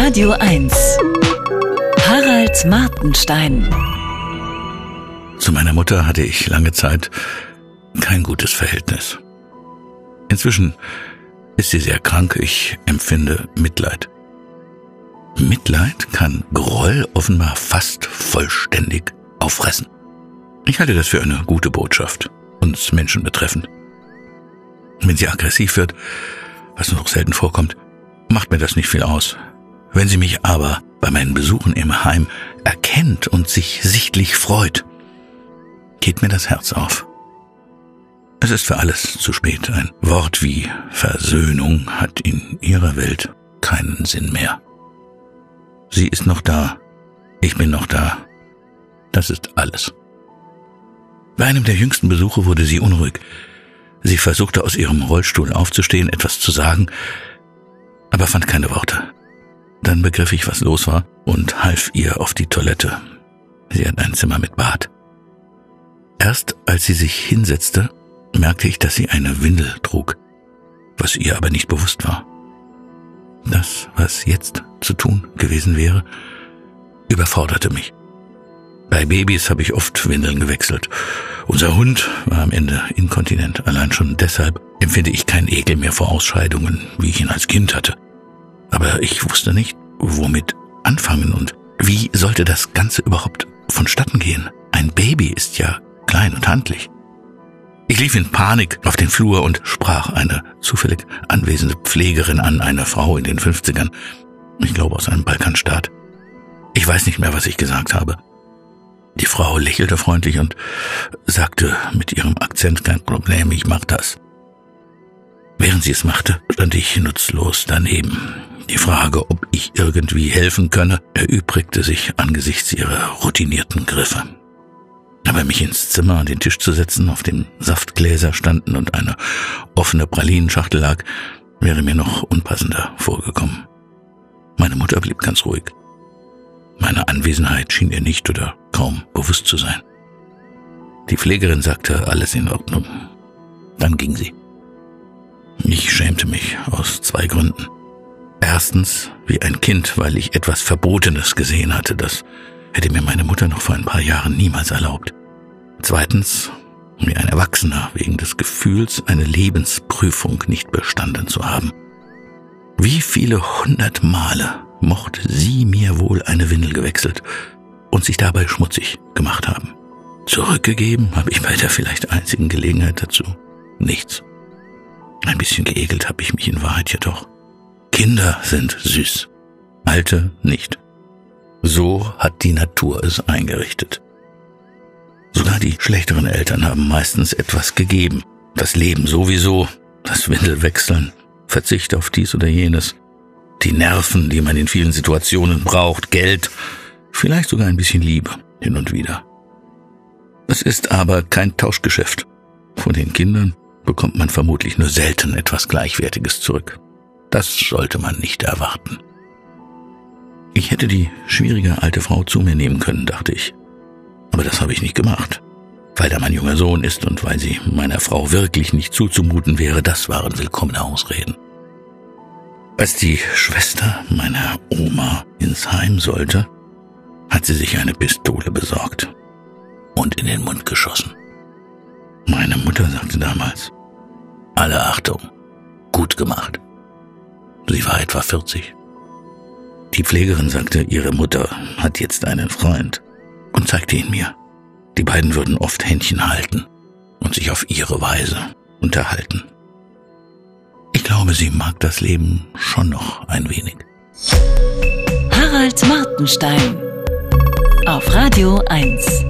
Radio 1. Harald Martenstein. Zu meiner Mutter hatte ich lange Zeit kein gutes Verhältnis. Inzwischen ist sie sehr krank, ich empfinde Mitleid. Mitleid kann Groll offenbar fast vollständig auffressen. Ich halte das für eine gute Botschaft, uns Menschen betreffend. Wenn sie aggressiv wird, was noch selten vorkommt, macht mir das nicht viel aus. Wenn sie mich aber bei meinen Besuchen im Heim erkennt und sich sichtlich freut, geht mir das Herz auf. Es ist für alles zu spät. Ein Wort wie Versöhnung hat in ihrer Welt keinen Sinn mehr. Sie ist noch da. Ich bin noch da. Das ist alles. Bei einem der jüngsten Besuche wurde sie unruhig. Sie versuchte aus ihrem Rollstuhl aufzustehen, etwas zu sagen, aber fand keine Worte. Dann begriff ich, was los war und half ihr auf die Toilette. Sie hat ein Zimmer mit Bad. Erst als sie sich hinsetzte, merkte ich, dass sie eine Windel trug, was ihr aber nicht bewusst war. Das, was jetzt zu tun gewesen wäre, überforderte mich. Bei Babys habe ich oft Windeln gewechselt. Unser Hund war am Ende inkontinent. Allein schon deshalb empfinde ich keinen Ekel mehr vor Ausscheidungen, wie ich ihn als Kind hatte. Aber ich wusste nicht, womit anfangen und wie sollte das Ganze überhaupt vonstatten gehen. Ein Baby ist ja klein und handlich. Ich lief in Panik auf den Flur und sprach eine zufällig anwesende Pflegerin an, eine Frau in den 50ern, ich glaube aus einem Balkanstaat. Ich weiß nicht mehr, was ich gesagt habe. Die Frau lächelte freundlich und sagte mit ihrem Akzent kein Problem, ich mach das. Während sie es machte, stand ich nutzlos daneben. Die Frage, ob ich irgendwie helfen könne, erübrigte sich angesichts ihrer routinierten Griffe. Aber mich ins Zimmer an den Tisch zu setzen, auf dem Saftgläser standen und eine offene Pralinenschachtel lag, wäre mir noch unpassender vorgekommen. Meine Mutter blieb ganz ruhig. Meine Anwesenheit schien ihr nicht oder kaum bewusst zu sein. Die Pflegerin sagte, alles in Ordnung. Dann ging sie. Ich schämte mich aus zwei Gründen. Erstens wie ein Kind, weil ich etwas Verbotenes gesehen hatte, das hätte mir meine Mutter noch vor ein paar Jahren niemals erlaubt. Zweitens wie ein Erwachsener wegen des Gefühls, eine Lebensprüfung nicht bestanden zu haben. Wie viele hundert Male mochte sie mir wohl eine Windel gewechselt und sich dabei schmutzig gemacht haben. Zurückgegeben habe ich bei der vielleicht einzigen Gelegenheit dazu nichts. Ein bisschen geekelt habe ich mich in Wahrheit jedoch. Kinder sind süß, alte nicht. So hat die Natur es eingerichtet. Sogar die schlechteren Eltern haben meistens etwas gegeben. Das Leben sowieso, das Windelwechseln, Verzicht auf dies oder jenes, die Nerven, die man in vielen Situationen braucht, Geld, vielleicht sogar ein bisschen Liebe hin und wieder. Es ist aber kein Tauschgeschäft. Von den Kindern bekommt man vermutlich nur selten etwas Gleichwertiges zurück. Das sollte man nicht erwarten. Ich hätte die schwierige alte Frau zu mir nehmen können, dachte ich. Aber das habe ich nicht gemacht. Weil er mein junger Sohn ist und weil sie meiner Frau wirklich nicht zuzumuten wäre, das waren willkommene Ausreden. Als die Schwester meiner Oma ins Heim sollte, hat sie sich eine Pistole besorgt und in den Mund geschossen. Meine Mutter sagte damals, alle Achtung, gut gemacht. Sie war etwa 40. Die Pflegerin sagte, ihre Mutter hat jetzt einen Freund und zeigte ihn mir. Die beiden würden oft Händchen halten und sich auf ihre Weise unterhalten. Ich glaube, sie mag das Leben schon noch ein wenig. Harald Martenstein auf Radio 1.